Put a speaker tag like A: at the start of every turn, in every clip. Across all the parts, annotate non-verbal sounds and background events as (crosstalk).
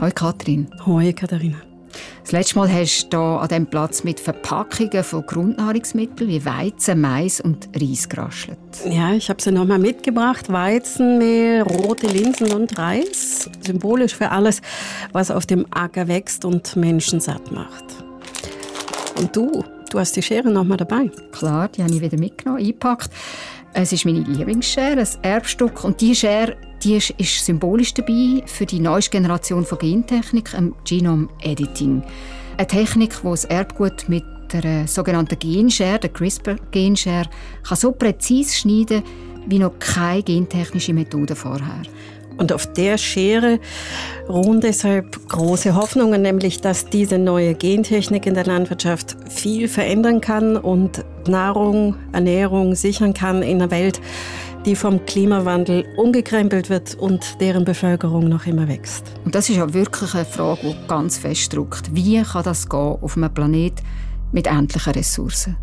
A: Hallo Katrin.
B: Hallo Katharina.
A: Das letzte Mal hast du hier an diesem Platz mit Verpackungen von Grundnahrungsmitteln wie Weizen, Mais und Reis geraschelt.
B: Ja, ich habe sie nochmal mitgebracht. Weizenmehl, rote Linsen und Reis. Symbolisch für alles, was auf dem Acker wächst und Menschen satt macht. Und du, du hast die Schere nochmal dabei.
A: Klar, die habe ich wieder mitgenommen, eingepackt. Es ist meine Lieblingsschere, ein Erbstück. Und diese Schere die ist, symbolisch dabei für die neueste Generation von Gentechnik, dem Genome Editing. Eine Technik, die das Erbgut mit der sogenannten Genschere, der CRISPR-Genschere, so präzise schneiden wie noch keine gentechnische Methode vorher.
B: Und auf der Schere ruhen deshalb große Hoffnungen, nämlich dass diese neue Gentechnik in der Landwirtschaft viel verändern kann und Nahrung, Ernährung sichern kann in einer Welt, die vom Klimawandel umgekrempelt wird und deren Bevölkerung noch immer wächst.
A: Und das ist ja wirklich eine Frage, die ganz fest drückt. Wie kann das gehen auf einem Planet mit endlichen Ressourcen?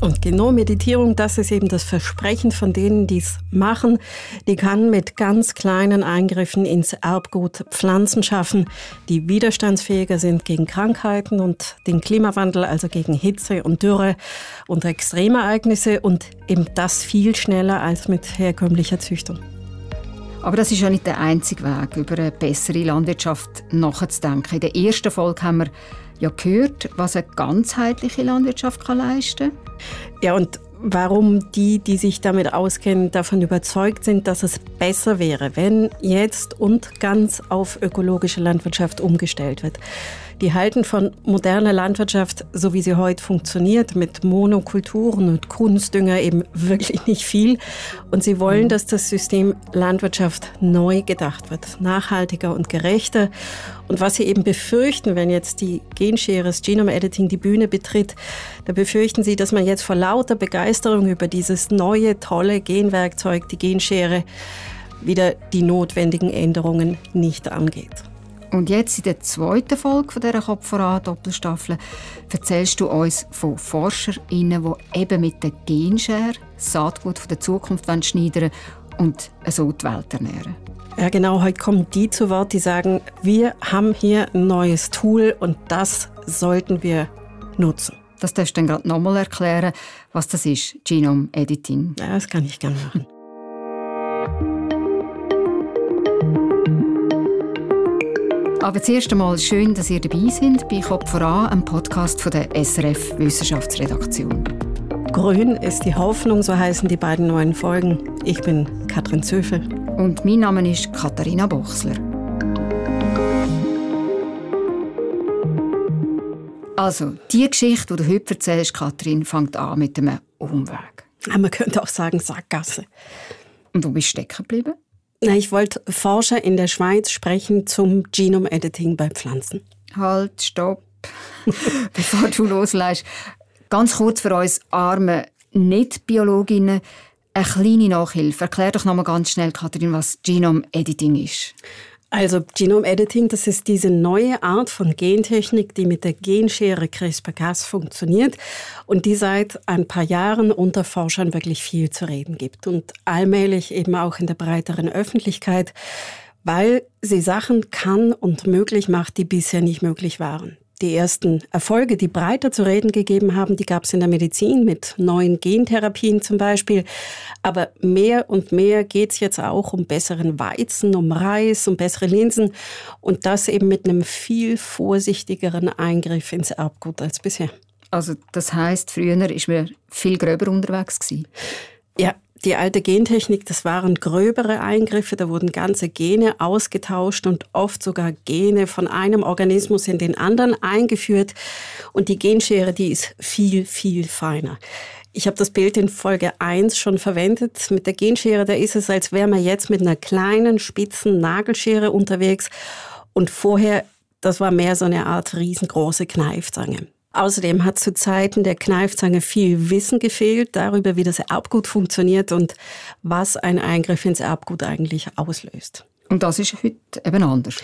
B: Und genau Meditierung, das ist eben das Versprechen von denen, die es machen. Die kann mit ganz kleinen Eingriffen ins Erbgut Pflanzen schaffen, die widerstandsfähiger sind gegen Krankheiten und den Klimawandel, also gegen Hitze und Dürre und Extremereignisse und eben das viel schneller als mit herkömmlicher Züchtung.
A: Aber das ist ja nicht der einzige Weg, über eine bessere Landwirtschaft nachzudenken. In der ersten Folge haben wir ja gehört, was eine ganzheitliche Landwirtschaft kann leisten kann.
B: Ja, und warum die, die sich damit auskennen, davon überzeugt sind, dass es besser wäre, wenn jetzt und ganz auf ökologische Landwirtschaft umgestellt wird. Die halten von moderner Landwirtschaft, so wie sie heute funktioniert, mit Monokulturen und Kunstdünger eben wirklich nicht viel. Und sie wollen, dass das System Landwirtschaft neu gedacht wird, nachhaltiger und gerechter. Und was sie eben befürchten, wenn jetzt die Genschere, das Genome Editing die Bühne betritt, da befürchten sie, dass man jetzt vor lauter Begeisterung über dieses neue, tolle Genwerkzeug, die Genschere, wieder die notwendigen Änderungen nicht angeht.
A: Und jetzt in der zweiten Folge von dieser Kopf voran Doppelstaffel erzählst du uns von ForscherInnen, die eben mit der Genschere Saatgut von der Zukunft schneiden und so die Welt ernähren.
B: Ja, genau. Heute kommen die zu Wort, die sagen, wir haben hier ein neues Tool und das sollten wir nutzen.
A: Das darfst du dann gerade nochmal erklären, was das ist, Genome Editing.
B: Ja, das kann ich gerne machen.
A: Aber zuerst einmal schön, dass ihr dabei seid bei Kopf voran, einem Podcast von der SRF Wissenschaftsredaktion.
B: Grün ist die Hoffnung, so heißen die beiden neuen Folgen. Ich bin Katrin Zöfel.
A: Und mein Name ist Katharina Bochsler. Also, die Geschichte, die du heute erzählst, Katrin, fängt an mit einem Umweg.
B: man könnte auch sagen Sackgasse.
A: Und wo bist du stecken geblieben?
B: Na, ich wollte Forscher in der Schweiz sprechen zum Genome Editing bei Pflanzen.
A: Halt, stopp. (laughs) Bevor du loslässt. Ganz kurz für uns arme Nicht-Biologinnen eine kleine Nachhilfe. Erklär doch noch mal ganz schnell, Katrin, was Genome Editing ist.
B: Also Genome Editing, das ist diese neue Art von Gentechnik, die mit der Genschere CRISPR-Cas funktioniert und die seit ein paar Jahren unter Forschern wirklich viel zu reden gibt und allmählich eben auch in der breiteren Öffentlichkeit, weil sie Sachen kann und möglich macht, die bisher nicht möglich waren. Die ersten Erfolge, die breiter zu reden gegeben haben, die gab es in der Medizin mit neuen Gentherapien zum Beispiel. Aber mehr und mehr geht es jetzt auch um besseren Weizen, um Reis, um bessere Linsen und das eben mit einem viel vorsichtigeren Eingriff ins Erbgut als bisher.
A: Also das heißt, früher ist man viel gröber unterwegs gewesen.
B: Ja, die alte Gentechnik, das waren gröbere Eingriffe, da wurden ganze Gene ausgetauscht und oft sogar Gene von einem Organismus in den anderen eingeführt. Und die Genschere, die ist viel, viel feiner. Ich habe das Bild in Folge 1 schon verwendet. Mit der Genschere, da ist es, als wäre man jetzt mit einer kleinen, spitzen Nagelschere unterwegs. Und vorher, das war mehr so eine Art riesengroße Kneifzange. Außerdem hat zu Zeiten der Kneifzange viel Wissen gefehlt darüber, wie das Erbgut funktioniert und was ein Eingriff ins Erbgut eigentlich auslöst.
A: Und das ist heute eben anders.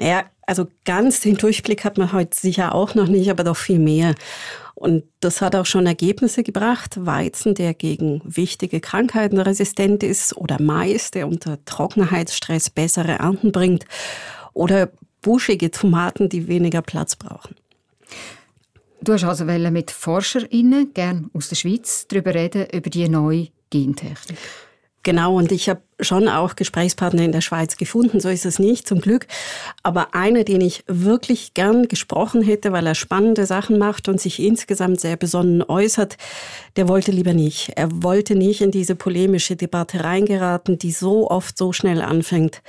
B: Naja, also ganz den Durchblick hat man heute sicher auch noch nicht, aber doch viel mehr. Und das hat auch schon Ergebnisse gebracht. Weizen, der gegen wichtige Krankheiten resistent ist, oder Mais, der unter Trockenheitsstress bessere Ernten bringt, oder buschige Tomaten, die weniger Platz brauchen.
A: Du hast also mit ForscherInnen, gern aus der Schweiz, darüber reden, über die neue Gentechnik.
B: Genau, und ich habe schon auch Gesprächspartner in der Schweiz gefunden, so ist es nicht, zum Glück. Aber einer, den ich wirklich gern gesprochen hätte, weil er spannende Sachen macht und sich insgesamt sehr besonnen äußert, der wollte lieber nicht. Er wollte nicht in diese polemische Debatte reingeraten, die so oft so schnell anfängt,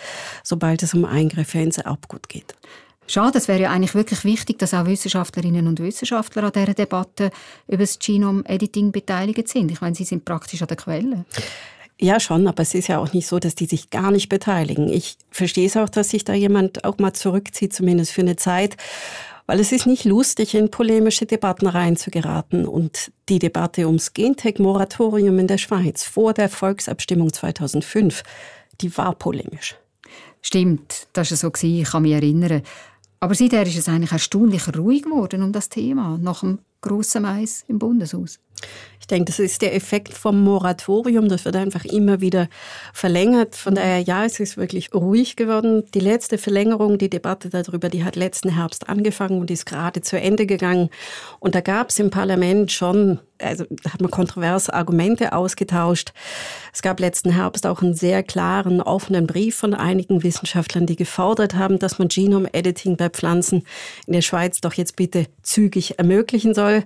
B: sobald es um Eingriffe ins Erbgut geht.
A: Schade, es wäre ja eigentlich wirklich wichtig, dass auch Wissenschaftlerinnen und Wissenschaftler an dieser Debatte über das Genome-Editing beteiligt sind. Ich meine, sie sind praktisch an der Quelle.
B: Ja, schon, aber es ist ja auch nicht so, dass die sich gar nicht beteiligen. Ich verstehe es auch, dass sich da jemand auch mal zurückzieht, zumindest für eine Zeit, weil es ist nicht lustig, in polemische Debatten reinzugeraten. Und die Debatte ums Gentech-Moratorium in der Schweiz vor der Volksabstimmung 2005, die war polemisch.
A: Stimmt, das war so, ich kann mich erinnern. Aber seither ist es eigentlich erstaunlich ruhig geworden um das Thema, nach dem grossen Mais im Bundeshaus.
B: Ich denke, das ist der Effekt vom Moratorium. Das wird einfach immer wieder verlängert. Von daher, ja, es ist wirklich ruhig geworden. Die letzte Verlängerung, die Debatte darüber, die hat letzten Herbst angefangen und ist gerade zu Ende gegangen. Und da gab es im Parlament schon, also da hat man kontroverse Argumente ausgetauscht. Es gab letzten Herbst auch einen sehr klaren, offenen Brief von einigen Wissenschaftlern, die gefordert haben, dass man Genome-Editing bei Pflanzen in der Schweiz doch jetzt bitte zügig ermöglichen soll.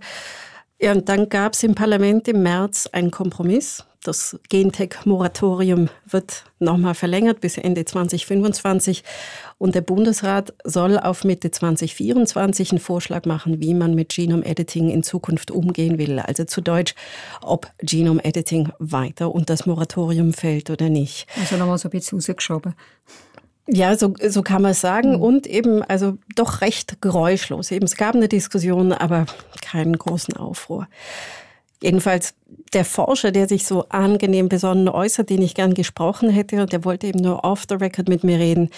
B: Ja, und dann gab es im Parlament im März einen Kompromiss. Das Gentech-Moratorium wird nochmal verlängert bis Ende 2025 und der Bundesrat soll auf Mitte 2024 einen Vorschlag machen, wie man mit Genome-Editing in Zukunft umgehen will. Also zu Deutsch, ob Genome-Editing weiter und das Moratorium fällt oder nicht.
A: Also nochmal so ein bisschen rausgeschoben.
B: Ja, so, so kann man es sagen. Mhm. Und eben, also doch recht geräuschlos. Eben, es gab eine Diskussion, aber keinen großen Aufruhr. Jedenfalls der Forscher, der sich so angenehm besonnen äußert, den ich gern gesprochen hätte, und der wollte eben nur off the record mit mir reden,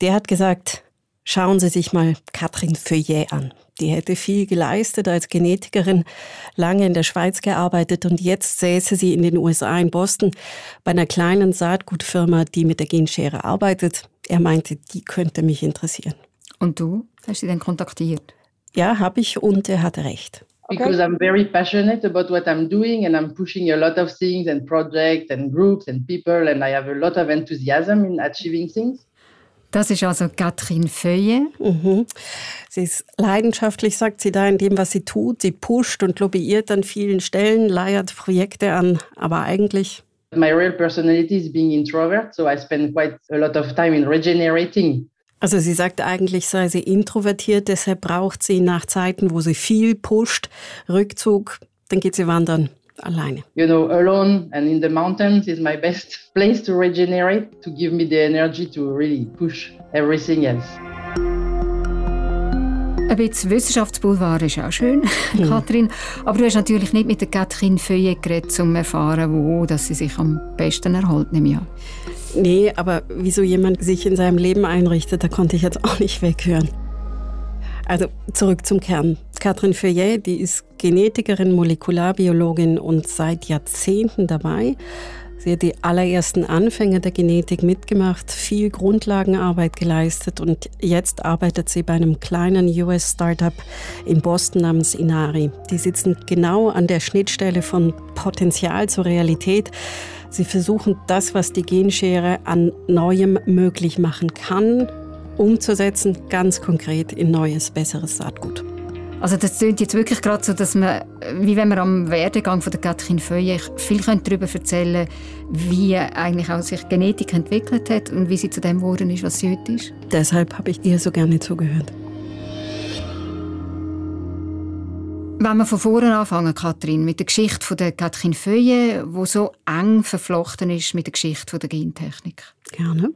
B: der hat gesagt, schauen Sie sich mal Catherine Feuillet an. Die hätte viel geleistet als Genetikerin, lange in der Schweiz gearbeitet und jetzt säße sie in den USA in Boston bei einer kleinen Saatgutfirma, die mit der Genschere arbeitet. Er meinte, die könnte mich interessieren.
A: Und du? Hast du sie denn kontaktiert?
B: Ja, habe ich und er hatte recht.
C: Because I'm very passionate about what I'm doing and I'm pushing a lot of things and projects and groups and people and I have a lot of enthusiasm in achieving things.
A: Das ist also Katrin Feuille.
B: Mhm. Sie ist leidenschaftlich, sagt sie da, in dem, was sie tut. Sie pusht und lobbyiert an vielen Stellen, leiert Projekte an, aber eigentlich
C: My real personality is being introvert, so I spend quite a lot of time in regenerating.
B: Also sie sagt eigentlich, sei sie introvertiert, deshalb braucht sie nach Zeiten, wo sie viel pusht, Rückzug, dann geht sie wandern alleine.
C: You know, alone and in the mountains is my best (laughs) place to regenerate, to give me the energy to really push everything else.
A: Ein bisschen Wissenschaftsboulevard ist auch schön, mhm. Kathrin. Aber du hast natürlich nicht mit der Katrin Feuillet geredet, um zu erfahren, wo dass sie sich am besten erholt, nehme ich an.
B: Nee, aber wieso jemand sich in seinem Leben einrichtet, da konnte ich jetzt auch nicht weghören. Also zurück zum Kern. Katrin Feuillet, die ist Genetikerin, Molekularbiologin und seit Jahrzehnten dabei. Sie hat die allerersten Anfänge der Genetik mitgemacht, viel Grundlagenarbeit geleistet und jetzt arbeitet sie bei einem kleinen US-Startup in Boston namens Inari. Die sitzen genau an der Schnittstelle von Potenzial zur Realität. Sie versuchen das, was die Genschere an Neuem möglich machen kann, umzusetzen, ganz konkret in neues, besseres Saatgut.
A: Also das klingt jetzt wirklich gerade so, dass man, wie wenn man am Werdegang von der Katrin Feuille viel darüber erzählen wie eigentlich auch sich Genetik entwickelt hat und wie sie zu dem geworden ist, was sie heute ist.
B: Deshalb habe ich ihr so gerne zugehört.
A: Wenn wir von vorne anfangen, Katrin, mit der Geschichte von der Katrin Feuille, wo so eng verflochten ist mit der Geschichte der Gentechnik.
B: Gerne.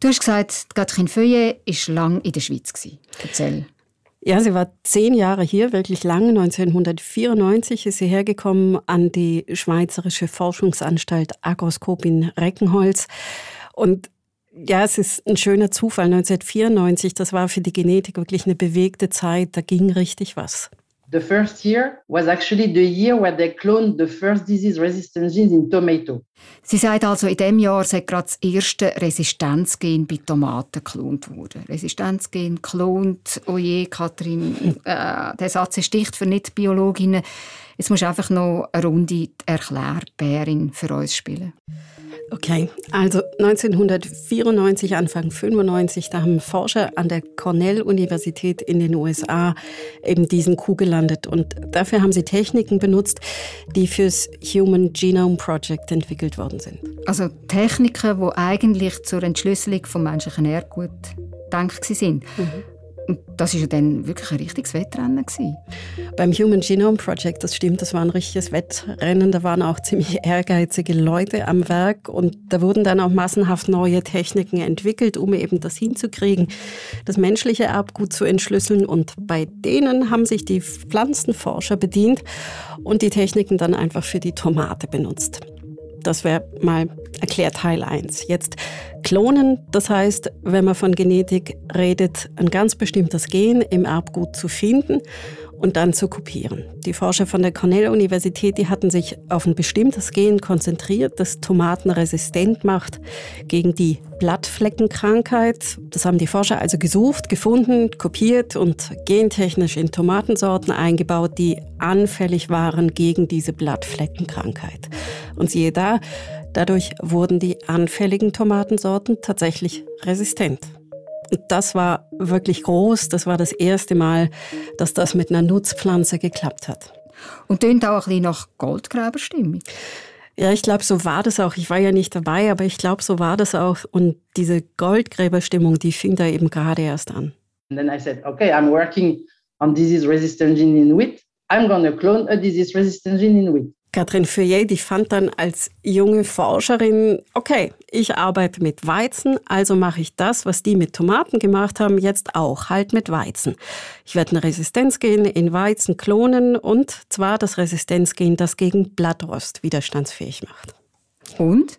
A: Du hast gesagt, Katrin Feuille war lange in der Schweiz. Erzähl.
B: Ja, sie war zehn Jahre hier, wirklich lange. 1994 ist sie hergekommen an die Schweizerische Forschungsanstalt Agroskop in Reckenholz. Und ja, es ist ein schöner Zufall. 1994, das war für die Genetik wirklich eine bewegte Zeit. Da ging richtig was.
C: The first year was actually the year where they cloned the first disease-resistant genes in tomato.
A: Sie sagt also, in diesem Jahr sei gerade das erste Resistenzgen bei Tomaten geklont worden. Resistenzgen geklont, oh je, Kathrin, äh, der Satz ist dicht für Nicht-Biologinnen. Jetzt musst du einfach noch eine Runde Erklärbärin für uns spielen.
B: Okay, also 1994, Anfang 95, da haben Forscher an der Cornell-Universität in den USA eben diesen Kuh gelandet. Und dafür haben sie Techniken benutzt, die fürs Human Genome Project entwickelt worden sind.
A: Also Techniken, die eigentlich zur Entschlüsselung vom menschlichen Erbgut gedacht sind. Mhm. Und das war ja dann wirklich ein richtiges Wettrennen. Gewesen.
B: Beim Human Genome Project, das stimmt, das war ein richtiges Wettrennen. Da waren auch ziemlich ehrgeizige Leute am Werk und da wurden dann auch massenhaft neue Techniken entwickelt, um eben das hinzukriegen, das menschliche Erbgut zu entschlüsseln. Und bei denen haben sich die Pflanzenforscher bedient und die Techniken dann einfach für die Tomate benutzt. Das wäre mal erklärt Teil 1. Jetzt klonen, das heißt, wenn man von Genetik redet, ein ganz bestimmtes Gen im Erbgut zu finden und dann zu kopieren. Die Forscher von der Cornell-Universität, die hatten sich auf ein bestimmtes Gen konzentriert, das Tomaten resistent macht gegen die Blattfleckenkrankheit. Das haben die Forscher also gesucht, gefunden, kopiert und gentechnisch in Tomatensorten eingebaut, die anfällig waren gegen diese Blattfleckenkrankheit. Und siehe da, dadurch wurden die anfälligen Tomatensorten tatsächlich resistent. Das war wirklich groß. Das war das erste Mal, dass das mit einer Nutzpflanze geklappt hat.
A: Und tönt auch ein bisschen nach Goldgräberstimmung.
B: Ja, ich glaube, so war das auch. Ich war ja nicht dabei, aber ich glaube, so war das auch. Und diese Goldgräberstimmung, die fing da eben gerade erst an.
C: And then I said, okay, I'm working on disease-resistant gene in wheat. I'm going to clone a disease-resistant gene in wheat.
B: Katrin Feuillet, die fand dann als junge Forscherin, okay, ich arbeite mit Weizen, also mache ich das, was die mit Tomaten gemacht haben, jetzt auch, halt mit Weizen. Ich werde eine Resistenzgen in Weizen klonen und zwar das Resistenzgen, das gegen Blattrost widerstandsfähig macht.
A: Und?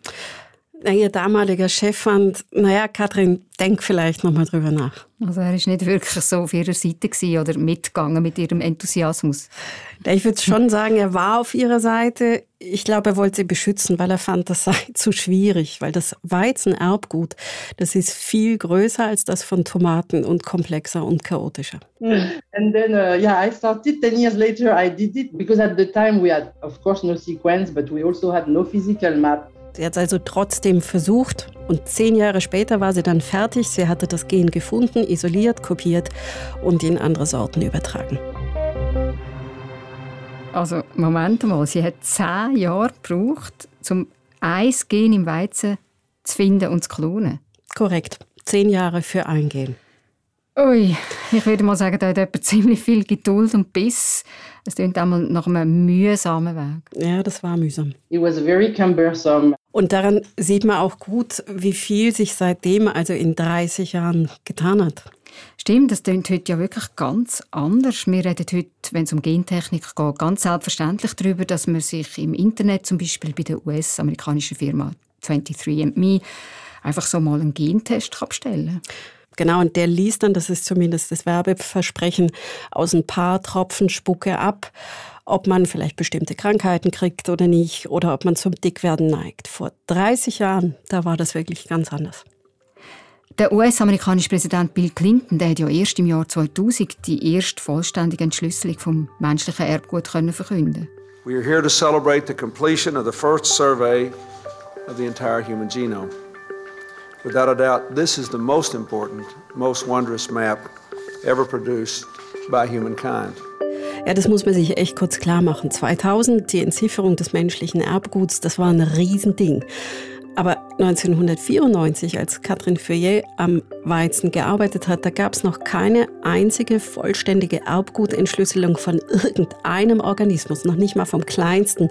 B: Ihr damaliger Chef fand, naja, Katrin, denk vielleicht nochmal drüber nach.
A: Also er ist nicht wirklich so auf ihrer Seite oder mitgegangen mit ihrem Enthusiasmus.
B: Ich würde schon sagen, er war auf ihrer Seite. Ich glaube, er wollte sie beschützen, weil er fand, das sei (laughs) zu schwierig, weil das Weizenerbgut, das ist viel größer als das von Tomaten und komplexer und chaotischer. (laughs)
C: And then, uh, yeah, I started 10 years later, I did it because at the time we had, of course, no sequence, but we also had no physical map.
B: Sie hat es also trotzdem versucht und zehn Jahre später war sie dann fertig. Sie hatte das Gen gefunden, isoliert, kopiert und in andere Sorten übertragen.
A: Also, Moment mal, sie hat zehn Jahre gebraucht, um ein Gen im Weizen zu finden und zu klonen.
B: Korrekt. Zehn Jahre für ein Gen.
A: Ui, ich würde mal sagen, da hat jemand (laughs) ziemlich viel Geduld und Biss. Es klingt einmal nach einem mühsamen Weg.
B: Ja, das war mühsam.
C: It was very cumbersome.
B: Und daran sieht man auch gut, wie viel sich seitdem, also in 30 Jahren, getan hat.
A: Stimmt, das klingt heute ja wirklich ganz anders. Wir reden heute, wenn es um Gentechnik geht, ganz selbstverständlich darüber, dass man sich im Internet, zum Beispiel bei der US-amerikanischen Firma 23andMe, einfach so mal einen Gentest abstellen kann.
B: Genau, und der liest dann, das ist zumindest das Werbeversprechen, aus ein paar Tropfen Spucke ab, ob man vielleicht bestimmte Krankheiten kriegt oder nicht oder ob man zum Dickwerden neigt. Vor 30 Jahren, da war das wirklich ganz anders.
A: Der US-amerikanische Präsident Bill Clinton der hat ja erst im Jahr 2000 die erste vollständige Entschlüsselung vom menschlichen Erbgut können verkünden.
D: We are here to celebrate the completion of the first survey of the entire human genome. Without a doubt, this is the most important, most wondrous map ever produced by humankind.
B: Ja, das muss man sich echt kurz klar machen. 2000, die Entzifferung des menschlichen Erbguts, das war ein Riesending. Aber 1994, als Katrin Feuillet am Weizen gearbeitet hat, da gab es noch keine einzige vollständige Erbgutentschlüsselung von irgendeinem Organismus, noch nicht mal vom kleinsten,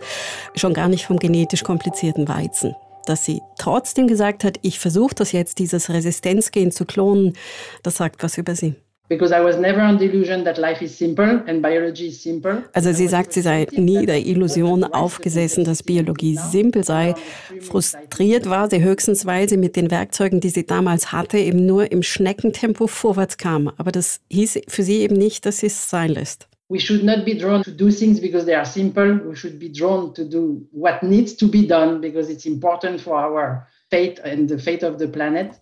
B: schon gar nicht vom genetisch komplizierten Weizen dass sie trotzdem gesagt hat, ich versuche das jetzt, dieses Resistenzgen zu klonen, das sagt was über sie. Also sie sagt, sie sei nie der Illusion aufgesessen, dass Biologie simpel sei. Frustriert war sie höchstens, weil sie mit den Werkzeugen, die sie damals hatte, eben nur im Schneckentempo vorwärts kam. Aber das hieß für sie eben nicht, dass sie es sein lässt.
C: We should not be drawn to do things because they are simple. We should be drawn to do what needs to be done because it's important for our fate and the fate of the planet.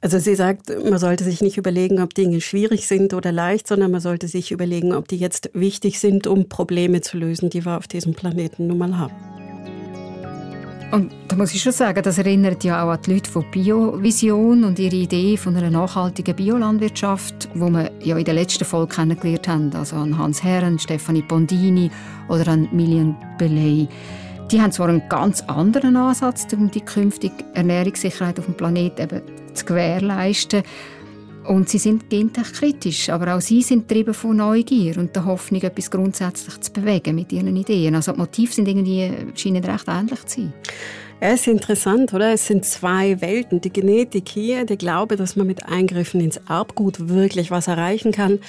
B: Also sie sagt, man sollte sich nicht überlegen, ob Dinge schwierig sind oder leicht, sondern man sollte sich überlegen, ob die jetzt wichtig sind, um Probleme zu lösen, die wir auf diesem Planeten nun mal haben.
A: Und da muss ich schon sagen, das erinnert ja auch an die Leute von Biovision und ihre Idee von einer nachhaltigen Biolandwirtschaft, wo wir ja in der letzten Folge kennengelernt haben, also an Hans Herren, Stefanie Bondini oder an Milian Belay. Die haben zwar einen ganz anderen Ansatz, um die künftige Ernährungssicherheit auf dem Planeten zu gewährleisten. Und sie sind gentechkritisch, aber auch sie sind getrieben von Neugier und der Hoffnung, etwas grundsätzlich zu bewegen mit ihren Ideen. Also die Motive sind irgendwie, scheinen recht ähnlich zu sein.
B: Ja, es ist interessant, oder? Es sind zwei Welten. Die Genetik hier, der Glaube, dass man mit Eingriffen ins Erbgut wirklich was erreichen kann.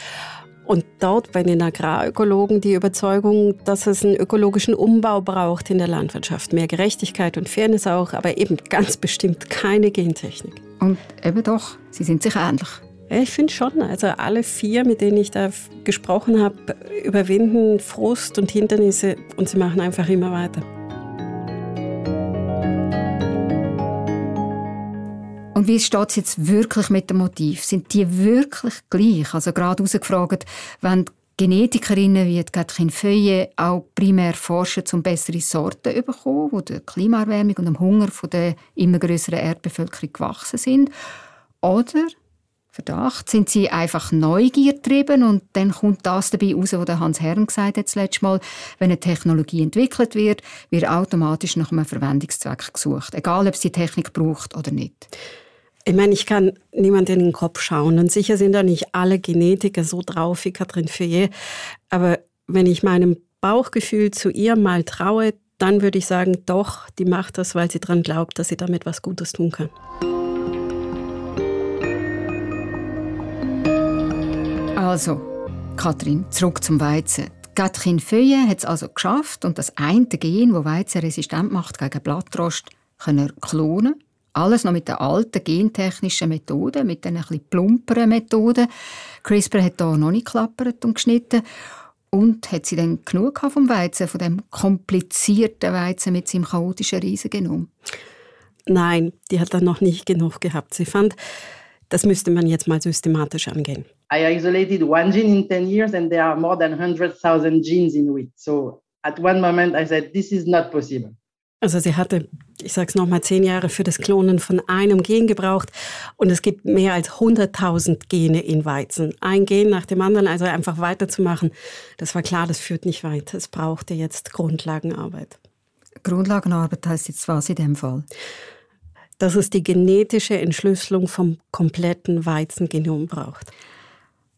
B: Und dort bei den Agrarökologen die Überzeugung, dass es einen ökologischen Umbau braucht in der Landwirtschaft. Mehr Gerechtigkeit und Fairness auch, aber eben ganz bestimmt keine Gentechnik.
A: Und eben doch, sie sind sich ähnlich.
B: Ich finde schon. Also alle vier, mit denen ich da gesprochen habe, überwinden Frust und Hindernisse und sie machen einfach immer weiter.
A: Und wie steht es jetzt wirklich mit dem Motiv? Sind die wirklich gleich? Also gerade herausgefragt, wenn Genetikerinnen wie Catherine Feuillet auch primär forschen, um bessere Sorten zu bekommen, die der Klimaerwärmung und dem Hunger der immer größeren Erdbevölkerung gewachsen sind. Oder Verdacht, sind sie einfach neugiertrieben und dann kommt das dabei raus, was Hans Herrn gesagt hat das letzte Mal, wenn eine Technologie entwickelt wird, wird automatisch nach einem Verwendungszweck gesucht, egal ob es die Technik braucht oder nicht.
B: Ich meine, ich kann niemand in den Kopf schauen. Und sicher sind da nicht alle Genetiker so drauf wie Catherine Feuillet, aber wenn ich meinem Bauchgefühl zu ihr mal traue, dann würde ich sagen, doch, die macht das, weil sie daran glaubt, dass sie damit was Gutes tun kann.
A: Also, Katrin, zurück zum Weizen. Gatrin Feuillet hat es also geschafft und das eine Gen, das Weizen resistent macht gegen Blattrost, können klonen. Alles noch mit der alten gentechnischen Methode, mit den etwas plumperen Methoden. CRISPR hat hier noch nicht geklappert und geschnitten. Und hat sie dann genug vom Weizen, von dem komplizierten Weizen mit seinem chaotischen Riesengenom?
B: Nein, die hat dann noch nicht genug gehabt. Sie fand, das müsste man jetzt mal systematisch angehen.
C: I isolated one gene in 10 years and there are more than 100,000 genes in wheat. So at one moment I said, this is not possible.
B: Also sie hatte, ich sage es nochmal, zehn Jahre für das Klonen von einem Gen gebraucht und es gibt mehr als 100.000 Gene in Weizen. Ein Gen nach dem anderen, also einfach weiterzumachen, das war klar, das führt nicht weiter. Es brauchte jetzt Grundlagenarbeit.
A: Grundlagenarbeit heißt jetzt was in dem Fall?
B: Dass es die genetische Entschlüsselung vom kompletten Weizengenom braucht.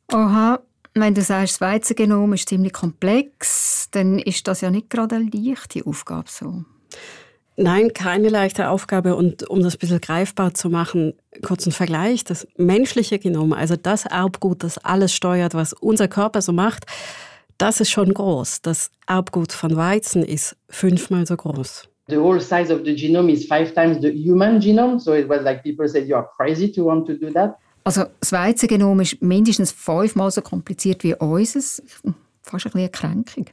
A: Aha, wenn du sagst, das Weizengenom ist ziemlich komplex, dann ist das ja nicht gerade eine leichte Aufgabe so.
B: Nein, keine leichte Aufgabe. Und um das ein bisschen greifbar zu machen, kurz ein Vergleich. Das menschliche Genom, also das Erbgut, das alles steuert, was unser Körper so macht, das ist schon groß. Das Erbgut von Weizen ist fünfmal so groß.
C: The whole size of the genome is five times the human genome. So it was like people said, you are crazy to want to do that.
A: Also das Weizengenom ist mindestens fünfmal so kompliziert wie unseres. Fast ein bisschen eine Kränkung.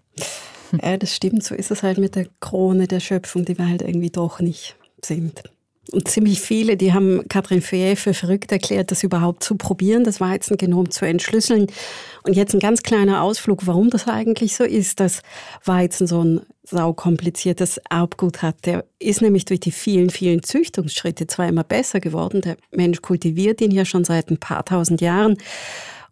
B: Ja, das stimmt. So ist es halt mit der Krone der Schöpfung, die wir halt irgendwie doch nicht sind. Und ziemlich viele, die haben Katrin Feuillet für verrückt erklärt, das überhaupt zu probieren, das Weizengenom zu entschlüsseln. Und jetzt ein ganz kleiner Ausflug, warum das eigentlich so ist, dass Weizen so ein saukompliziertes Erbgut hat. Der ist nämlich durch die vielen, vielen Züchtungsschritte zwar immer besser geworden. Der Mensch kultiviert ihn ja schon seit ein paar tausend Jahren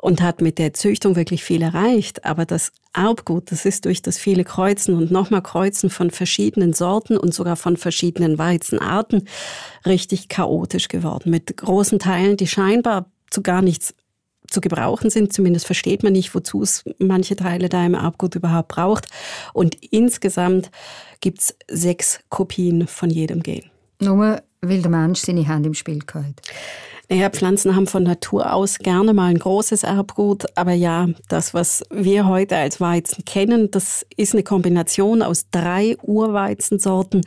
B: und hat mit der Züchtung wirklich viel erreicht. Aber das Erbgut, das ist durch das viele Kreuzen und nochmal Kreuzen von verschiedenen Sorten und sogar von verschiedenen Weizenarten richtig chaotisch geworden. Mit großen Teilen, die scheinbar zu gar nichts zu gebrauchen sind. Zumindest versteht man nicht, wozu es manche Teile da im Erbgut überhaupt braucht. Und insgesamt gibt es sechs Kopien von jedem Gen.
A: Nur weil der Mensch seine Hände im Spiel hat.
B: Naja, Pflanzen haben von Natur aus gerne mal ein großes Erbgut, aber ja, das, was wir heute als Weizen kennen, das ist eine Kombination aus drei Urweizensorten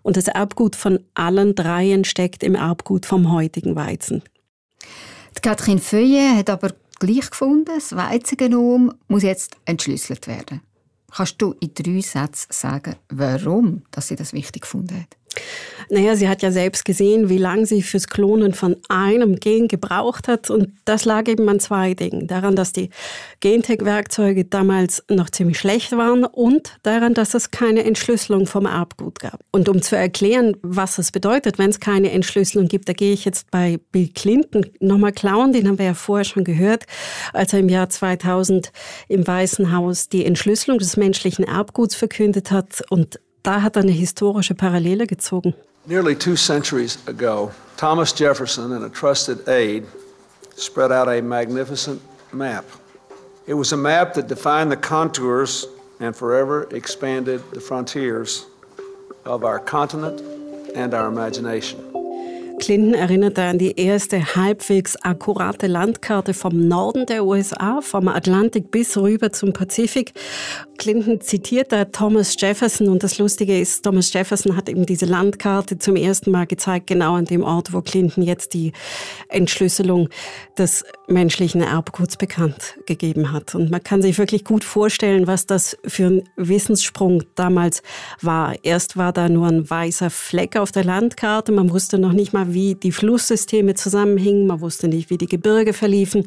B: und das Erbgut von allen dreien steckt im Erbgut vom heutigen Weizen.
A: Die Catherine Feuillet hat aber gleich gefunden, das Weizengenom muss jetzt entschlüsselt werden. Kannst du in drei Sätzen sagen, warum dass sie das wichtig gefunden hat?
B: Naja, sie hat ja selbst gesehen, wie lange sie fürs Klonen von einem Gen gebraucht hat. Und das lag eben an zwei Dingen. Daran, dass die Gentech-Werkzeuge damals noch ziemlich schlecht waren und daran, dass es keine Entschlüsselung vom Erbgut gab. Und um zu erklären, was es bedeutet, wenn es keine Entschlüsselung gibt, da gehe ich jetzt bei Bill Clinton nochmal klauen. Den haben wir ja vorher schon gehört, als er im Jahr 2000 im Weißen Haus die Entschlüsselung des menschlichen Erbguts verkündet hat. Und da hat er eine historische Parallele gezogen.
D: Nearly two centuries ago, Thomas Jefferson and a trusted aide spread out a magnificent map. It was a map that defined the contours and forever expanded the frontiers of our continent and our imagination.
B: Clinton erinnerte an die erste halbwegs akkurate Landkarte vom Norden der USA, vom Atlantik bis rüber zum Pazifik. Clinton zitiert da Thomas Jefferson und das Lustige ist, Thomas Jefferson hat eben diese Landkarte zum ersten Mal gezeigt, genau an dem Ort, wo Clinton jetzt die Entschlüsselung des menschlichen Erbguts bekannt gegeben hat. Und man kann sich wirklich gut vorstellen, was das für ein Wissenssprung damals war. Erst war da nur ein weißer Fleck auf der Landkarte, man wusste noch nicht mal, wie die Flusssysteme zusammenhingen, man wusste nicht, wie die Gebirge verliefen.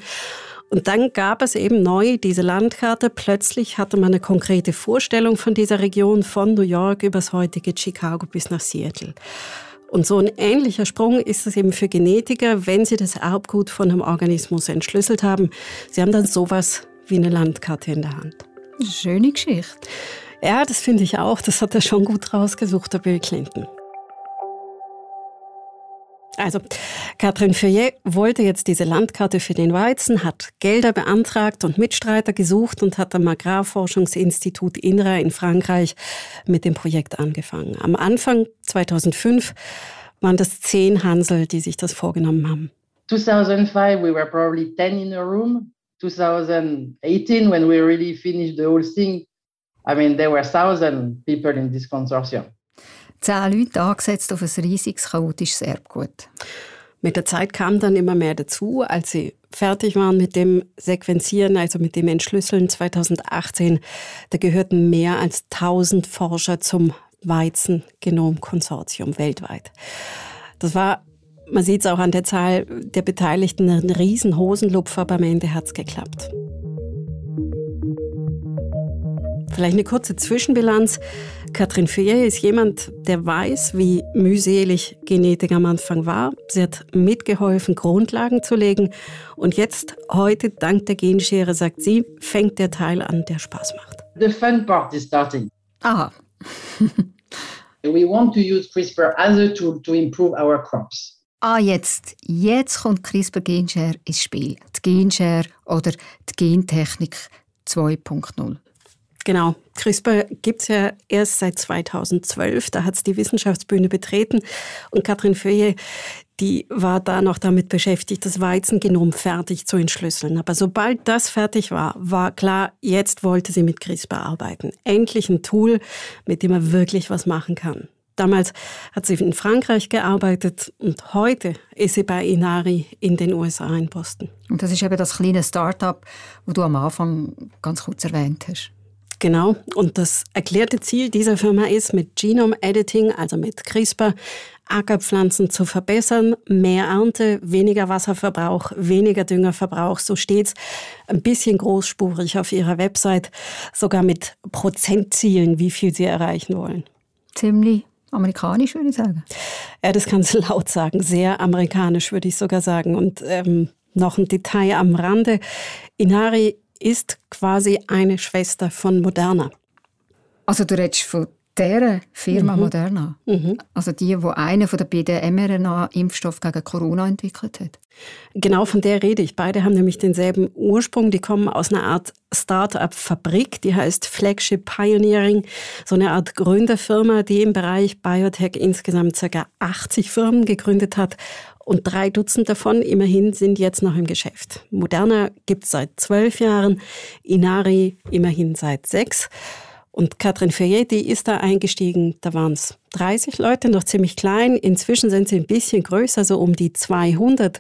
B: Und dann gab es eben neu diese Landkarte. Plötzlich hatte man eine konkrete Vorstellung von dieser Region von New York übers heutige Chicago bis nach Seattle. Und so ein ähnlicher Sprung ist es eben für Genetiker, wenn sie das Erbgut von einem Organismus entschlüsselt haben. Sie haben dann sowas wie eine Landkarte in der Hand.
A: Schöne Geschichte.
B: Ja, das finde ich auch. Das hat er schon gut rausgesucht, der Bill Clinton. Also, Catherine Feuillet wollte jetzt diese Landkarte für den Weizen, hat Gelder beantragt und Mitstreiter gesucht und hat am Agrarforschungsinstitut INRA in Frankreich mit dem Projekt angefangen. Am Anfang 2005 waren das zehn Hansel, die sich das vorgenommen haben.
C: 2005 we were probably 10 in a room. 2018 when we really finished the whole thing, I mean there were thousand people in this consortium.
A: Zehn Leute angesetzt auf ein riesiges, chaotisches Erbgut.
B: Mit der Zeit kam dann immer mehr dazu, als sie fertig waren mit dem Sequenzieren, also mit dem Entschlüsseln 2018. Da gehörten mehr als 1000 Forscher zum Weizengenom-Konsortium weltweit. Das war, man sieht es auch an der Zahl der Beteiligten, ein riesen Hosenlupfer, aber am Ende hat es geklappt. Vielleicht eine kurze Zwischenbilanz. Katrin Feuillet ist jemand, der weiß, wie mühselig Genetik am Anfang war. Sie hat mitgeholfen, Grundlagen zu legen. Und jetzt, heute, dank der Genschere, sagt sie, fängt der Teil an, der Spaß macht.
C: The fun part is starting.
A: Aha. (laughs)
C: we want to use CRISPR as a tool to improve our crops.
A: Ah, jetzt. Jetzt kommt CRISPR-Genschere ins Spiel. Die Genschere oder die Gentechnik 2.0.
B: Genau. CRISPR gibt es ja erst seit 2012. Da hat es die Wissenschaftsbühne betreten. Und Katrin Feuillet, die war da noch damit beschäftigt, das Weizengenom fertig zu entschlüsseln. Aber sobald das fertig war, war klar, jetzt wollte sie mit CRISPR arbeiten. Endlich ein Tool, mit dem man wirklich was machen kann. Damals hat sie in Frankreich gearbeitet und heute ist sie bei Inari in den USA in Boston.
A: Und das ist eben das kleine Start-up, das du am Anfang ganz kurz erwähnt hast.
B: Genau. Und das erklärte Ziel dieser Firma ist, mit Genome Editing, also mit CRISPR, Ackerpflanzen zu verbessern, mehr Ernte, weniger Wasserverbrauch, weniger Düngerverbrauch. So steht's ein bisschen großspurig auf ihrer Website, sogar mit Prozentzielen, wie viel sie erreichen wollen.
A: Ziemlich amerikanisch, würde ich sagen.
B: Ja, das kannst du (laughs) laut sagen. Sehr amerikanisch, würde ich sogar sagen. Und ähm, noch ein Detail am Rande. Inari ist quasi eine Schwester von Moderna.
A: Also du redest von dieser Firma mhm. Moderna? Mhm. Also die, wo eine von der beiden mRNA-Impfstoff gegen Corona entwickelt hat?
B: Genau von der rede ich. Beide haben nämlich denselben Ursprung. Die kommen aus einer Art Start-up-Fabrik, die heißt Flagship Pioneering. So eine Art Gründerfirma, die im Bereich Biotech insgesamt ca. 80 Firmen gegründet hat und drei Dutzend davon immerhin sind jetzt noch im Geschäft. Moderna gibt es seit zwölf Jahren, Inari immerhin seit sechs. Und Katrin die ist da eingestiegen, da waren es 30 Leute, noch ziemlich klein. Inzwischen sind sie ein bisschen größer, so um die 200.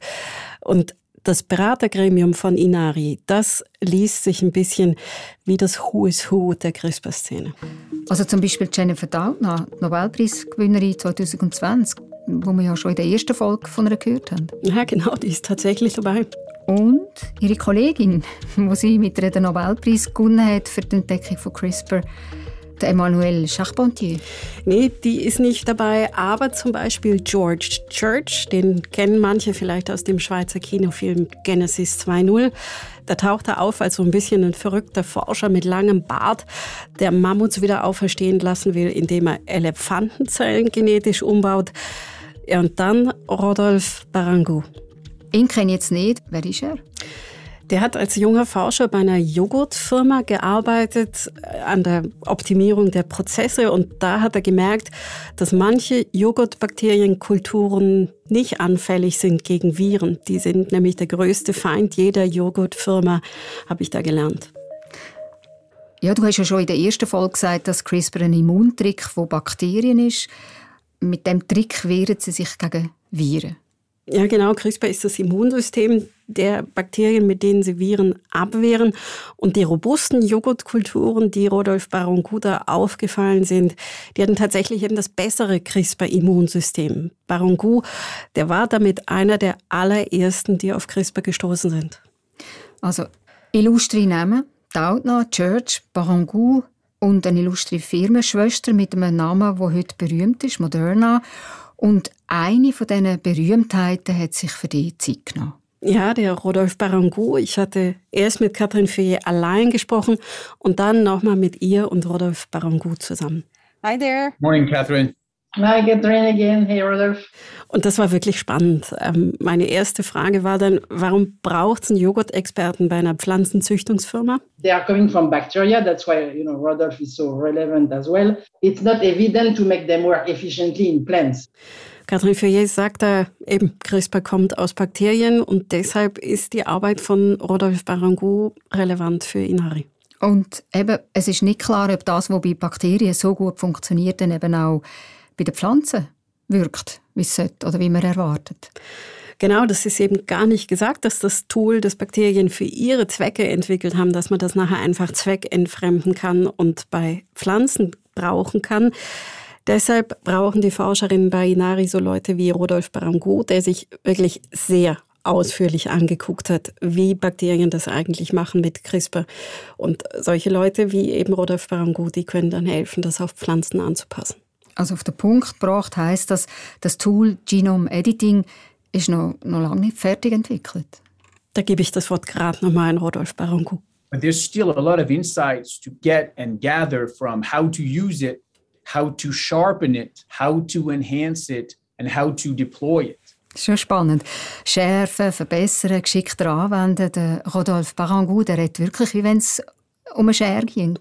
B: Und das Beratergremium von Inari, das liest sich ein bisschen wie das Who is Who der CRISPR-Szene.
A: Also zum Beispiel Jennifer Doudna, Nobelpreisgewinnerin 2020, wo wir ja schon in der ersten Folge von ihr gehört haben.
B: Ja, genau, die ist tatsächlich dabei.
A: Und ihre Kollegin, wo sie mit ihr den Nobelpreis gewonnen hat für die Entdeckung von CRISPR, Emmanuel Charpentier?
B: Nee, die ist nicht dabei, aber zum Beispiel George Church, den kennen manche vielleicht aus dem Schweizer Kinofilm Genesis 2.0. Da taucht er auf als so ein bisschen ein verrückter Forscher mit langem Bart, der Mammuts wieder auferstehen lassen will, indem er Elefantenzellen genetisch umbaut. Und dann Rodolphe Barangou.
A: Ihn kenne ich jetzt nicht. Wer ist er?
B: Der hat als junger Forscher bei einer Joghurtfirma gearbeitet äh, an der Optimierung der Prozesse und da hat er gemerkt, dass manche Joghurtbakterienkulturen nicht anfällig sind gegen Viren. Die sind nämlich der größte Feind jeder Joghurtfirma, habe ich da gelernt.
A: Ja, du hast ja schon in der ersten Folge gesagt, dass CRISPR ein Immuntrick von Bakterien ist. Mit dem Trick wehren sie sich gegen Viren.
B: Ja, genau. CRISPR ist das Immunsystem der Bakterien, mit denen sie Viren abwehren. Und die robusten Joghurtkulturen, die Rodolf Baron-Guda aufgefallen sind, die hatten tatsächlich eben das bessere CRISPR-Immunsystem. Baron-Gu, der war damit einer der allerersten, die auf CRISPR gestoßen sind.
A: Also illustre Namen, Doudna, Church, Baron-Gu und eine illustre Firmenschwester mit einem Namen, der heute berühmt ist, Moderna. Und eine von diesen Berühmtheiten hat sich für die Zeit genommen.
B: Ja, der Rodolphe Barangou. Ich hatte erst mit Catherine Feuillet allein gesprochen und dann nochmal mit ihr und Rodolphe Barangou zusammen.
E: Hi there.
F: Morning, Catherine.
C: Hi, Catherine again. Hey, Rodolphe.
B: Und das war wirklich spannend. Ähm, meine erste Frage war dann, warum braucht es einen Joghurtexperten bei einer Pflanzenzüchtungsfirma?
C: They are coming from bacteria. That's why you know Rodolphe is so relevant as well. It's not evident to make them work efficiently in plants.
B: Catherine Feuillet sagt da eben, CRISPR kommt aus Bakterien und deshalb ist die Arbeit von Rodolphe Barangou relevant für Inari.
A: Und eben, es ist nicht klar, ob das, was bei Bakterien so gut funktioniert, dann eben auch bei den Pflanzen wirkt, wie es sollte oder wie man erwartet.
B: Genau, das ist eben gar nicht gesagt, dass das Tool, das Bakterien für ihre Zwecke entwickelt haben, dass man das nachher einfach zweckentfremden kann und bei Pflanzen brauchen kann. Deshalb brauchen die Forscherinnen bei Inari so Leute wie Rodolphe Barango, der sich wirklich sehr ausführlich angeguckt hat, wie Bakterien das eigentlich machen mit CRISPR. Und solche Leute wie eben Rodolphe Barango, die können dann helfen, das auf Pflanzen anzupassen.
A: Also auf den Punkt gebracht heißt das, das Tool Genome Editing ist noch, noch lange nicht fertig entwickelt.
B: Da gebe ich das Wort gerade nochmal an Rodolphe Barango.
F: But there's still a lot of insights to get and gather from how to use it, how to sharpen it, how to enhance it, and how to deploy it.
A: Schon spannend. Schärfen, verbessern, geschickter anwenden. Der Rodolphe Barangou, der redet wirklich, wie wenn es um eine Schere ging.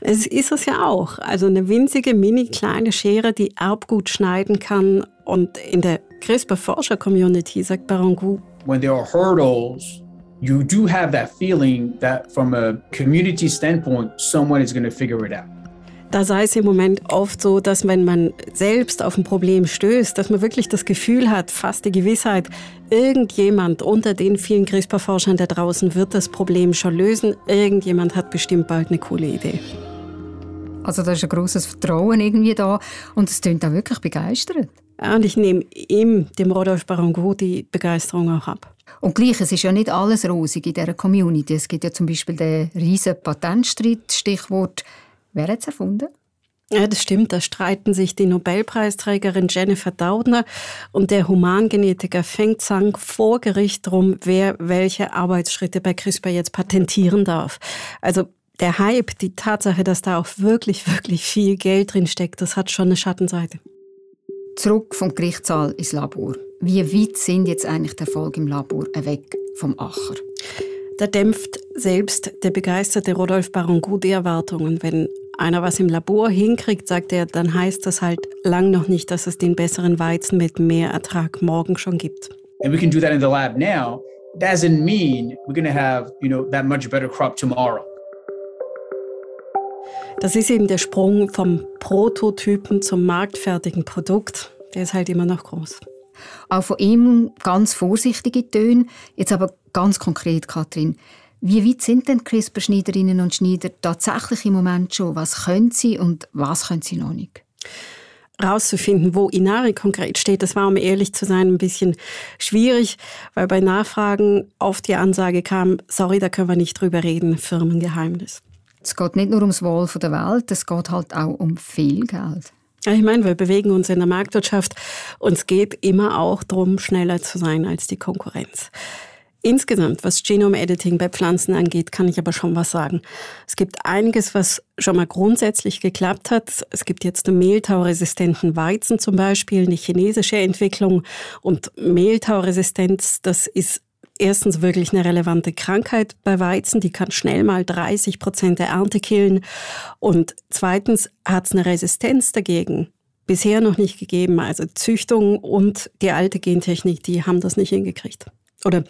B: Es ist es ja auch. Also eine winzige, mini kleine Schere, die Erbgut schneiden kann. Und in der CRISPR-Forscher-Community sagt Barangou,
F: When there are hurdles, you do have that feeling that from a community standpoint, someone is going to figure it out.
B: Da sei es im Moment oft so, dass wenn man selbst auf ein Problem stößt, dass man wirklich das Gefühl hat, fast die Gewissheit, irgendjemand unter den vielen CRISPR-Forschern da draußen wird das Problem schon lösen. Irgendjemand hat bestimmt bald eine coole Idee.
A: Also da ist ein großes Vertrauen irgendwie da und es klingt auch wirklich begeistert.
B: Und ich nehme ihm, dem Rodolphe Barango, die Begeisterung auch ab.
A: Und gleich, es ist ja nicht alles rosig in dieser Community. Es gibt ja zum Beispiel den riesen Patentstreit, Stichwort Wer hat es erfunden?
B: Ja, das stimmt. Da streiten sich die Nobelpreisträgerin Jennifer Doudna und der Humangenetiker Feng Zhang vor Gericht darum, wer welche Arbeitsschritte bei CRISPR jetzt patentieren darf. Also der Hype, die Tatsache, dass da auch wirklich, wirklich viel Geld drin steckt, das hat schon eine Schattenseite.
A: Zurück vom Gerichtssaal ins Labor. Wie weit sind jetzt eigentlich die Erfolge im Labor weg vom Acher?
B: Da dämpft selbst der begeisterte Rodolphe Barango die Erwartungen. Wenn einer was im Labor hinkriegt, sagt er, dann heißt das halt lang noch nicht, dass es den besseren Weizen mit mehr Ertrag morgen schon gibt.
F: And we can do that in the lab now. Doesn't mean we're going to have, you know, that much better crop tomorrow.
B: Das ist eben der Sprung vom Prototypen zum marktfertigen Produkt. Der ist halt immer noch groß.
A: Auch von ihm ganz vorsichtige Töne. Jetzt aber ganz konkret, Kathrin. Wie weit sind denn CRISPR-Schneiderinnen und Schneider tatsächlich im Moment schon? Was können sie und was können sie noch nicht?
B: rauszufinden, wo Inari konkret steht, das war, um ehrlich zu sein, ein bisschen schwierig, weil bei Nachfragen oft die Ansage kam, sorry, da können wir nicht drüber reden, Firmengeheimnis.
A: Es geht nicht nur ums Wohl der Welt, es geht halt auch um viel Geld.
B: Ja, ich meine, wir bewegen uns in der Marktwirtschaft und es geht immer auch darum, schneller zu sein als die Konkurrenz. Insgesamt, was Genome-Editing bei Pflanzen angeht, kann ich aber schon was sagen. Es gibt einiges, was schon mal grundsätzlich geklappt hat. Es gibt jetzt einen mehltauresistenten Weizen zum Beispiel, eine chinesische Entwicklung. Und Mehltauresistenz, das ist erstens wirklich eine relevante Krankheit bei Weizen, die kann schnell mal 30 Prozent der Ernte killen. Und zweitens hat es eine Resistenz dagegen bisher noch nicht gegeben. Also Züchtung und die alte Gentechnik, die haben das nicht hingekriegt. Oder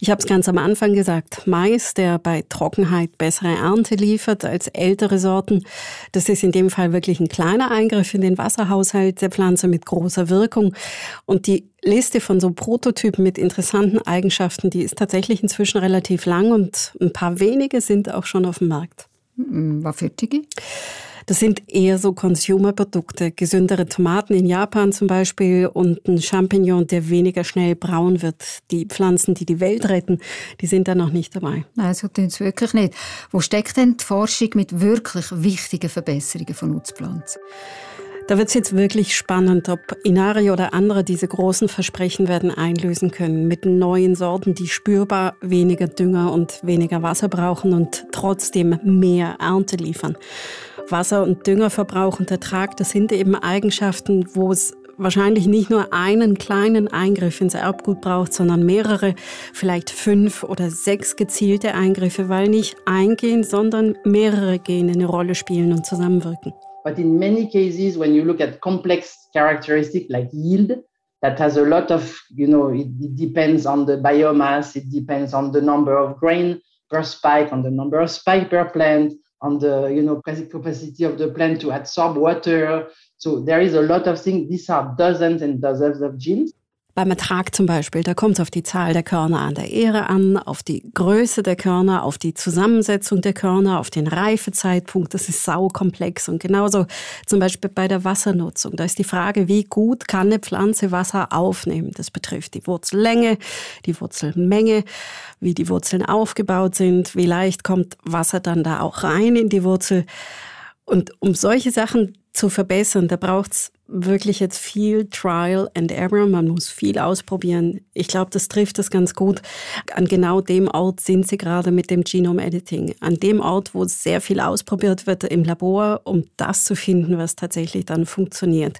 B: ich habe es ganz am Anfang gesagt, Mais, der bei Trockenheit bessere Ernte liefert als ältere Sorten, das ist in dem Fall wirklich ein kleiner Eingriff in den Wasserhaushalt der Pflanze mit großer Wirkung. Und die Liste von so Prototypen mit interessanten Eigenschaften, die ist tatsächlich inzwischen relativ lang und ein paar wenige sind auch schon auf dem Markt.
A: Hm, was für die?
B: Das sind eher so Consumer-Produkte. Gesündere Tomaten in Japan zum Beispiel und ein Champignon, der weniger schnell braun wird. Die Pflanzen, die die Welt retten, die sind da noch nicht dabei.
A: Nein, so tun es wirklich nicht. Wo steckt denn die Forschung mit wirklich wichtigen Verbesserungen von Nutzpflanzen?
B: Da wird es jetzt wirklich spannend, ob Inari oder andere diese großen Versprechen werden einlösen können mit neuen Sorten, die spürbar weniger Dünger und weniger Wasser brauchen und trotzdem mehr Ernte liefern. Wasser- und Düngerverbrauch und Ertrag, das sind eben Eigenschaften, wo es wahrscheinlich nicht nur einen kleinen Eingriff ins Erbgut braucht, sondern mehrere, vielleicht fünf oder sechs gezielte Eingriffe, weil nicht ein Gen, sondern mehrere Gene eine Rolle spielen und zusammenwirken.
C: But in many cases, when you look at complex characteristics like yield, that has a lot of, you know, it, it depends on the biomass, it depends on the number of grain per spike, on the number of spike per plant, on the you know capacity of the plant to absorb water. So there is a lot of things. These are dozens and dozens of genes.
B: Beim Ertrag zum Beispiel, da kommt es auf die Zahl der Körner an der Ähre an, auf die Größe der Körner, auf die Zusammensetzung der Körner, auf den Reifezeitpunkt. Das ist saukomplex. Und genauso zum Beispiel bei der Wassernutzung. Da ist die Frage, wie gut kann eine Pflanze Wasser aufnehmen? Das betrifft die Wurzellänge, die Wurzelmenge, wie die Wurzeln aufgebaut sind, wie leicht kommt Wasser dann da auch rein in die Wurzel. Und um solche Sachen zu verbessern, da braucht es wirklich jetzt viel Trial and Error. Man muss viel ausprobieren. Ich glaube, das trifft das ganz gut. An genau dem Ort sind sie gerade mit dem Genome Editing. An dem Ort, wo sehr viel ausprobiert wird im Labor, um das zu finden, was tatsächlich dann funktioniert.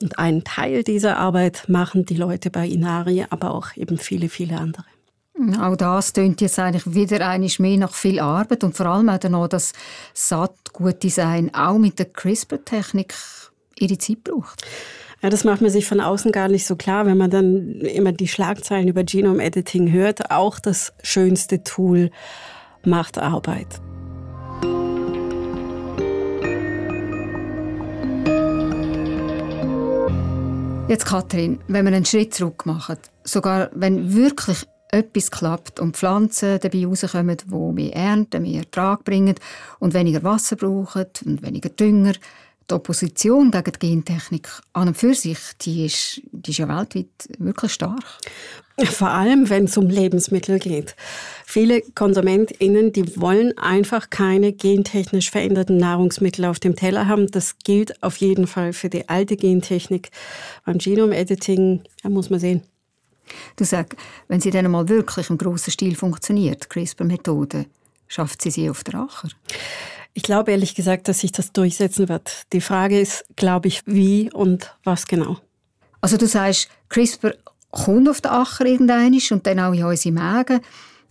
B: Und einen Teil dieser Arbeit machen die Leute bei Inari, aber auch eben viele, viele andere.
A: Auch das tönt jetzt eigentlich wieder einmal mehr nach viel Arbeit und vor allem auch noch das Saatgutdesign auch mit der CRISPR-Technik ihre Zeit braucht.
B: Ja, das macht man sich von außen gar nicht so klar, wenn man dann immer die Schlagzeilen über Genome Editing hört. Auch das schönste Tool macht Arbeit.
A: Jetzt Kathrin, wenn wir einen Schritt zurück machen, sogar wenn wirklich etwas klappt und Pflanzen dabei rauskommen, die mehr ernten, mehr Ertrag bringen und weniger Wasser brauchen und weniger Dünger, die Opposition gegen die Gentechnik an und für sich, die ist, die ist ja weltweit wirklich stark.
B: Vor allem, wenn es um Lebensmittel geht. Viele KonsumentInnen, die wollen einfach keine gentechnisch veränderten Nahrungsmittel auf dem Teller haben. Das gilt auf jeden Fall für die alte Gentechnik. Beim Genome-Editing, da muss man sehen.
A: Du sagst, wenn sie dann mal wirklich im grossen Stil funktioniert, CRISPR-Methode, schafft sie sie auf der Acher?
B: Ich glaube ehrlich gesagt, dass sich das durchsetzen wird. Die Frage ist, glaube ich, wie und was genau.
A: Also du sagst, CRISPR kommt auf den Acher irgendwann und dann auch in unsere Mägen.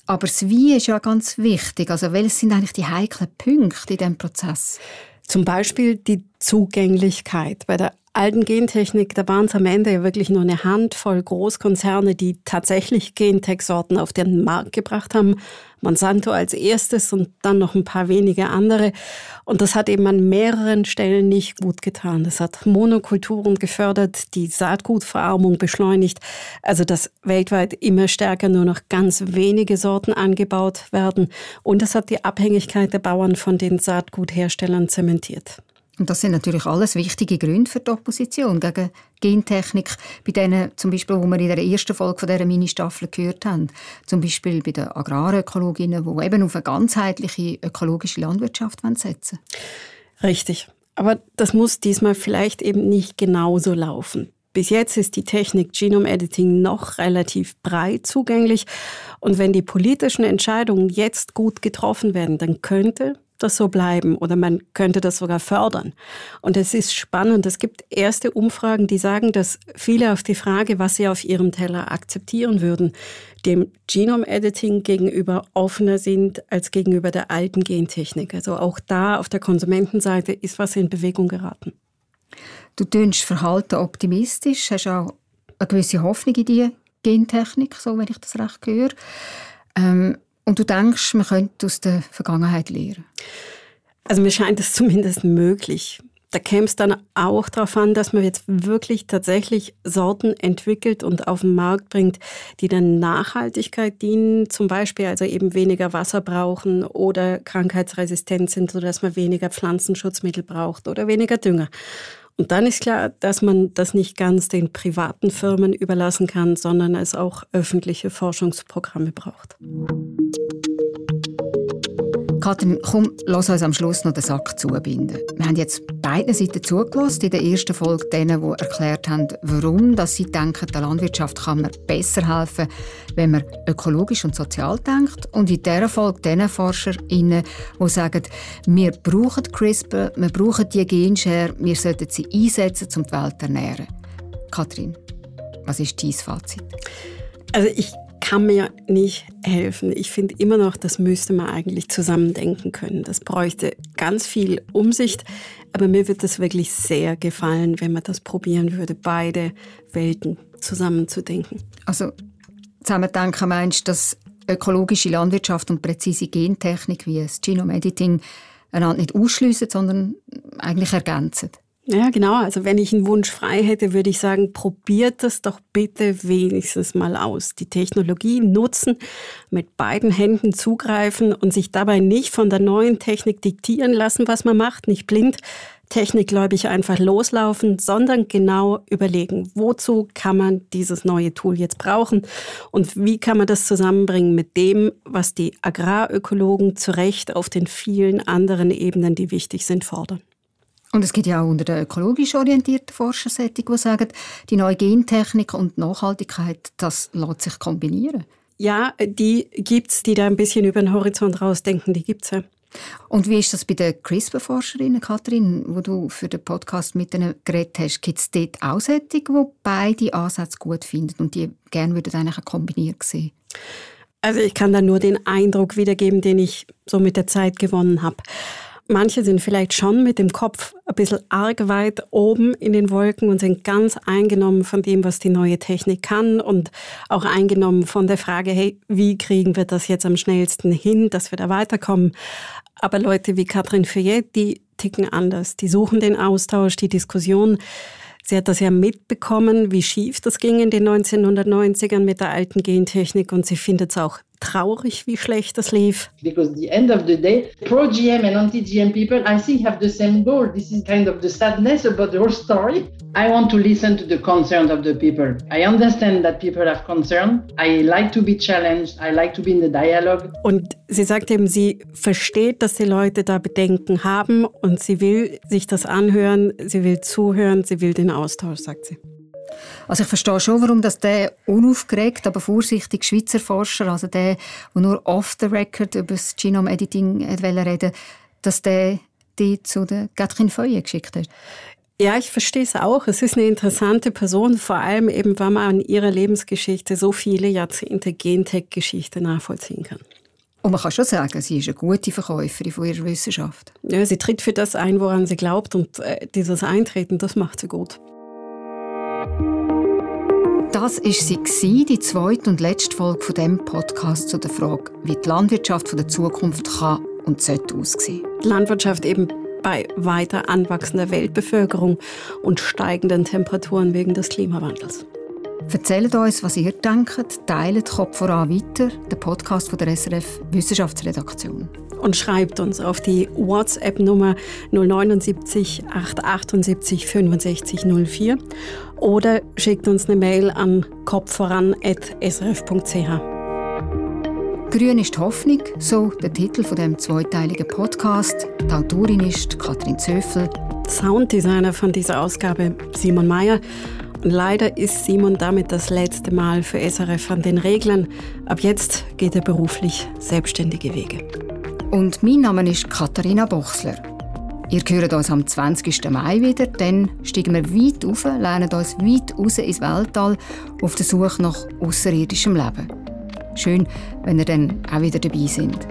A: Aber das Wie ist ja ganz wichtig. Also welches sind eigentlich die heiklen Punkte in diesem Prozess?
B: Zum Beispiel die Zugänglichkeit. Bei der alten Gentechnik, da waren es am Ende ja wirklich nur eine Handvoll Großkonzerne, die tatsächlich Gentech-Sorten auf den Markt gebracht haben. Monsanto als erstes und dann noch ein paar wenige andere. Und das hat eben an mehreren Stellen nicht gut getan. Das hat Monokulturen gefördert, die Saatgutverarmung beschleunigt, also dass weltweit immer stärker nur noch ganz wenige Sorten angebaut werden. Und es hat die Abhängigkeit der Bauern von den Saatgutherstellern zementiert.
A: Und das sind natürlich alles wichtige Gründe für die Opposition gegen Gentechnik, bei denen zum Beispiel, wo wir in der ersten Folge dieser Mini-Staffel gehört haben, zum Beispiel bei den Agrarökologinnen, die eben auf eine ganzheitliche ökologische Landwirtschaft setzen
B: Richtig. Aber das muss diesmal vielleicht eben nicht genauso laufen. Bis jetzt ist die Technik Genome Editing noch relativ breit zugänglich. Und wenn die politischen Entscheidungen jetzt gut getroffen werden, dann könnte das so bleiben oder man könnte das sogar fördern. Und es ist spannend. Es gibt erste Umfragen, die sagen, dass viele auf die Frage, was sie auf ihrem Teller akzeptieren würden, dem Genome-Editing gegenüber offener sind als gegenüber der alten Gentechnik. Also auch da auf der Konsumentenseite ist was in Bewegung geraten.
A: Du tönst verhalten optimistisch, hast auch eine gewisse Hoffnung in die Gentechnik, so wenn ich das recht höre. Ähm, und du denkst, man könnte aus der Vergangenheit lernen?
B: Also mir scheint es (laughs) zumindest möglich. Da käme es dann auch darauf an, dass man jetzt wirklich tatsächlich Sorten entwickelt und auf den Markt bringt, die der Nachhaltigkeit dienen, zum Beispiel also eben weniger Wasser brauchen oder krankheitsresistent sind, sodass man weniger Pflanzenschutzmittel braucht oder weniger Dünger. Und dann ist klar, dass man das nicht ganz den privaten Firmen überlassen kann, sondern es auch öffentliche Forschungsprogramme braucht.
A: Katrin, komm, lass uns am Schluss noch den Sack zubinden. Wir haben jetzt beide Seiten zugelassen. In der ersten Folge denen, die erklärt haben, warum dass sie denken, der Landwirtschaft kann man besser helfen, wenn man ökologisch und sozial denkt. Und in dieser Folge denen ForscherInnen, die sagen, wir brauchen CRISPR, wir brauchen die Genschere, wir sollten sie einsetzen, um die Welt zu ernähren. Katrin, was ist dein Fazit?
B: Also ich kann mir nicht helfen. Ich finde immer noch, das müsste man eigentlich zusammendenken können. Das bräuchte ganz viel Umsicht. Aber mir wird es wirklich sehr gefallen, wenn man das probieren würde, beide Welten zusammenzudenken.
A: Also zusammendenken meinst du, dass ökologische Landwirtschaft und präzise Gentechnik wie das Genome Editing einander nicht ausschliessen, sondern eigentlich ergänzen?
B: Ja, genau. Also wenn ich einen Wunsch frei hätte, würde ich sagen, probiert das doch bitte wenigstens mal aus. Die Technologie nutzen, mit beiden Händen zugreifen und sich dabei nicht von der neuen Technik diktieren lassen, was man macht, nicht blind technikgläubig einfach loslaufen, sondern genau überlegen, wozu kann man dieses neue Tool jetzt brauchen und wie kann man das zusammenbringen mit dem, was die Agrarökologen zu Recht auf den vielen anderen Ebenen, die wichtig sind, fordern.
A: Und es gibt ja auch unter den ökologisch orientierten Forschersättig, die sagen, die neue Gentechnik und Nachhaltigkeit, das lässt sich kombinieren.
B: Ja, die gibt es, die da ein bisschen über den Horizont rausdenken, die gibt es ja.
A: Und wie ist das bei den CRISPR-Forscherinnen, Kathrin, wo du für den Podcast mit ihnen geredet hast? Gibt es dort auch solche, die beide Ansätze gut finden und die gerne würden eigentlich kombiniert sehen?
B: Also ich kann da nur den Eindruck wiedergeben, den ich so mit der Zeit gewonnen habe. Manche sind vielleicht schon mit dem Kopf ein bisschen arg weit oben in den Wolken und sind ganz eingenommen von dem, was die neue Technik kann und auch eingenommen von der Frage, hey, wie kriegen wir das jetzt am schnellsten hin, dass wir da weiterkommen. Aber Leute wie Katrin Fayette, die ticken anders. Die suchen den Austausch, die Diskussion. Sie hat das ja mitbekommen, wie schief das ging in den 1990ern mit der alten Gentechnik und sie findet es auch traurig, wie schlecht das lief.
C: Because the end of the day, pro-GM and anti-GM people, I think, have the same goal. This is kind of the sadness about the whole story. I want to listen to the concerns of the people. I understand that people have concern. I like to be challenged. I like to be in the dialogue.
B: Und sie sagt eben, sie versteht, dass die Leute da Bedenken haben und sie will sich das anhören, sie will zuhören, sie will den Austausch, sagt sie.
A: Also ich verstehe schon, warum dass der unaufgeregt, aber vorsichtig Schweizer Forscher, also der, der nur off the record über das Genome-Editing reden dass der die zu der Gatrin Feuille geschickt hat.
B: Ja, ich verstehe es auch. Es ist eine interessante Person, vor allem eben, weil man an ihrer Lebensgeschichte so viele Jahrzehnte Gentech-Geschichte nachvollziehen kann.
A: Und man kann schon sagen, sie ist eine gute Verkäuferin von ihrer Wissenschaft.
B: Ja, sie tritt für das ein, woran sie glaubt und äh, dieses Eintreten, das macht sie gut.
A: Das war sie, die zweite und letzte Folge von dem Podcast zu der Frage, wie die Landwirtschaft der Zukunft kann und sollte aussehen.
B: Die Landwirtschaft eben bei weiter anwachsender Weltbevölkerung und steigenden Temperaturen wegen des Klimawandels.
A: Erzählt uns, was ihr denkt, teilt Kopf voran weiter, der Podcast von der SRF Wissenschaftsredaktion.
B: Und schreibt uns auf die WhatsApp-Nummer 079 878 65 04 oder schickt uns eine Mail an kopfvoran.srf.ch.
A: Grün ist Hoffnung, so der Titel von dem zweiteiligen Podcast. Die Autorin ist Katrin Zöffel.
B: Sounddesigner von dieser Ausgabe Simon Mayer. Leider ist Simon damit das letzte Mal für SRF an den Reglern. Ab jetzt geht er beruflich selbstständige Wege.
A: Und mein Name ist Katharina Bochsler. Ihr hört uns am 20. Mai wieder, dann steigen wir weit auf, lernen uns weit raus ins Weltall auf der Suche nach außerirdischem Leben. Schön, wenn ihr dann auch wieder dabei seid.